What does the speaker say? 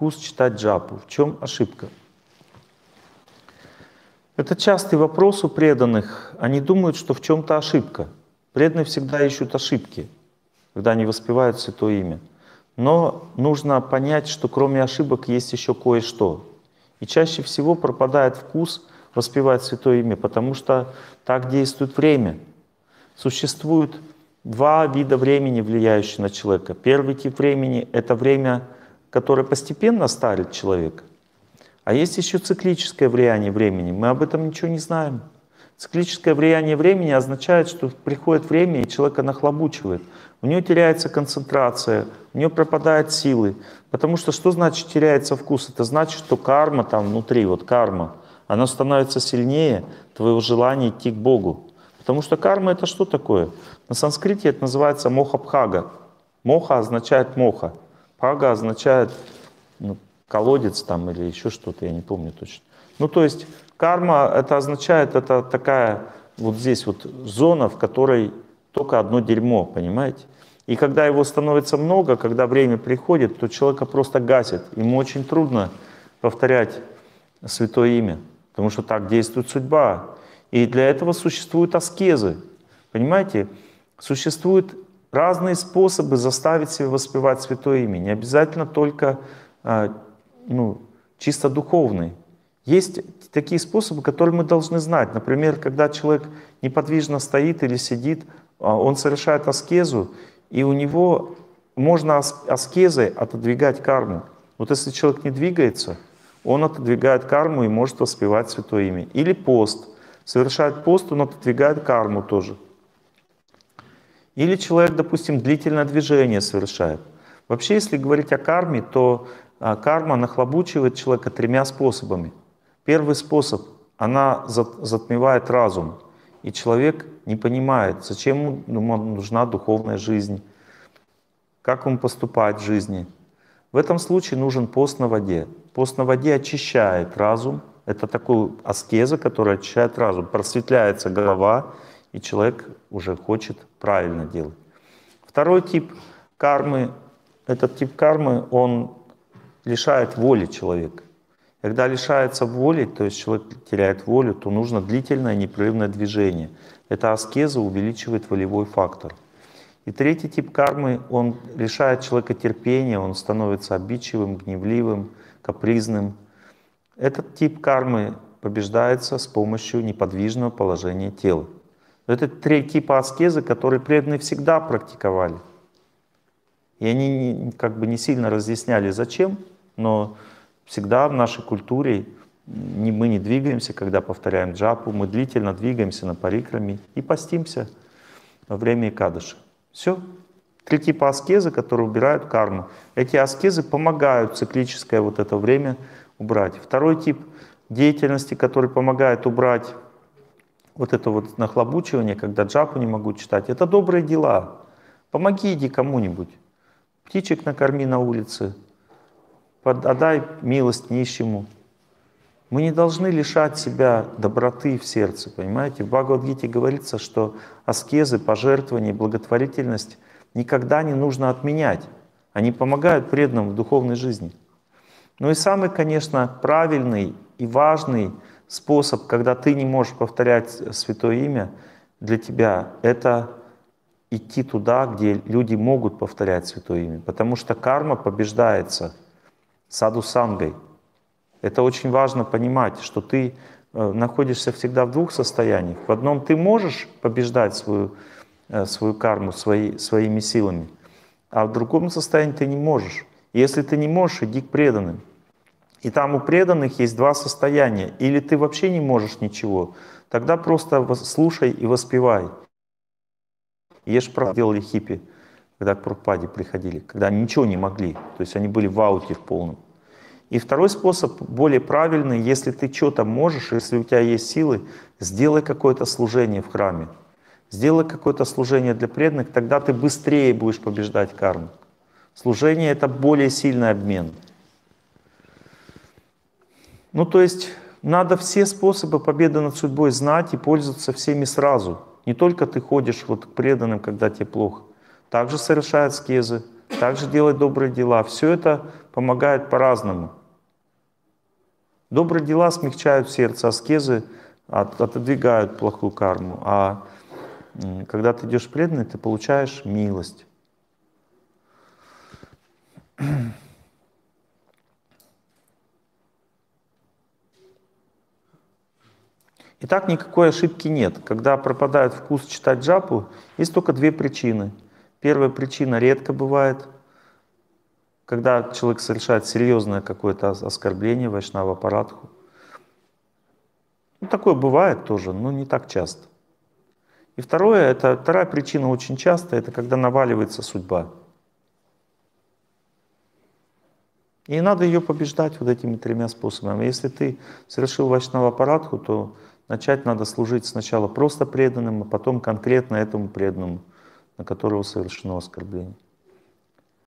вкус читать джапу. В чем ошибка? Это частый вопрос у преданных. Они думают, что в чем-то ошибка. Преданные всегда ищут ошибки, когда они воспевают Святое Имя. Но нужно понять, что кроме ошибок есть еще кое-что. И чаще всего пропадает вкус воспевать Святое Имя, потому что так действует время. Существует два вида времени, влияющие на человека. Первый тип времени — это время, которое постепенно старит человека. А есть еще циклическое влияние времени. Мы об этом ничего не знаем. Циклическое влияние времени означает, что приходит время, и человека нахлобучивает. У него теряется концентрация, у него пропадают силы. Потому что что значит теряется вкус? Это значит, что карма там внутри, вот карма, она становится сильнее твоего желания идти к Богу. Потому что карма это что такое? На санскрите это называется моха-бхага. Моха означает моха. Бхага означает ну, колодец там или еще что-то, я не помню точно. Ну то есть Карма это означает, это такая вот здесь вот зона, в которой только одно дерьмо, понимаете? И когда его становится много, когда время приходит, то человека просто гасит. Ему очень трудно повторять святое имя, потому что так действует судьба. И для этого существуют аскезы. Понимаете? Существуют разные способы заставить себя воспевать святое имя. Не обязательно только а, ну, чисто духовный. Есть такие способы, которые мы должны знать. Например, когда человек неподвижно стоит или сидит, а, он совершает аскезу, и у него можно аскезой отодвигать карму. Вот если человек не двигается, он отодвигает карму и может воспевать Святое Имя. Или пост. Совершает пост, он отодвигает карму тоже. Или человек, допустим, длительное движение совершает. Вообще, если говорить о карме, то а, карма нахлобучивает человека тремя способами. Первый способ — она затмевает разум, и человек не понимает, зачем ему нужна духовная жизнь, как ему поступать в жизни. В этом случае нужен пост на воде. Пост на воде очищает разум. Это такой аскеза, которая очищает разум. Просветляется голова, и человек уже хочет правильно делать. Второй тип кармы, этот тип кармы, он лишает воли человека. Когда лишается воли, то есть человек теряет волю, то нужно длительное непрерывное движение. Эта аскеза увеличивает волевой фактор. И третий тип кармы, он лишает человека терпения, он становится обидчивым, гневливым, капризным. Этот тип кармы побеждается с помощью неподвижного положения тела. Это три типа аскезы, которые преданные всегда практиковали. И они как бы не сильно разъясняли, зачем, но Всегда в нашей культуре не, мы не двигаемся, когда повторяем джапу, мы длительно двигаемся на парикраме и постимся во время Икадыши. Все. Три типа аскезы, которые убирают карму. Эти аскезы помогают циклическое вот это время убрать. Второй тип деятельности, который помогает убрать вот это вот нахлобучивание, когда джапу не могу читать, это добрые дела. Помоги, иди кому-нибудь. Птичек накорми на улице, отдай милость нищему. Мы не должны лишать себя доброты в сердце, понимаете? В Бхагавадгите говорится, что аскезы, пожертвования, благотворительность никогда не нужно отменять. Они помогают преданным в духовной жизни. Ну и самый, конечно, правильный и важный способ, когда ты не можешь повторять Святое Имя для тебя, это идти туда, где люди могут повторять Святое Имя. Потому что карма побеждается – саду сангой. Это очень важно понимать, что ты э, находишься всегда в двух состояниях. В одном ты можешь побеждать свою, э, свою карму свои, своими силами, а в другом состоянии ты не можешь. Если ты не можешь, иди к преданным. И там у преданных есть два состояния. Или ты вообще не можешь ничего, тогда просто слушай и воспевай. Ешь прав делали хиппи когда к Прабхупаде приходили, когда они ничего не могли, то есть они были в ауте в полном. И второй способ, более правильный, если ты что-то можешь, если у тебя есть силы, сделай какое-то служение в храме. Сделай какое-то служение для преданных, тогда ты быстрее будешь побеждать карму. Служение — это более сильный обмен. Ну, то есть надо все способы победы над судьбой знать и пользоваться всеми сразу. Не только ты ходишь вот к преданным, когда тебе плохо также совершает скезы, также делать добрые дела. Все это помогает по-разному. Добрые дела смягчают сердце, аскезы от, отодвигают плохую карму. А когда ты идешь преданный, ты получаешь милость. Итак, никакой ошибки нет. Когда пропадает вкус читать джапу, есть только две причины. Первая причина редко бывает, когда человек совершает серьезное какое-то оскорбление вайшнава парадху. Ну, такое бывает тоже, но не так часто. И второе, это вторая причина очень часто, это когда наваливается судьба. И надо ее побеждать вот этими тремя способами. Если ты совершил вайшнава парадху, то Начать надо служить сначала просто преданным, а потом конкретно этому преданному, на которого совершено оскорбление.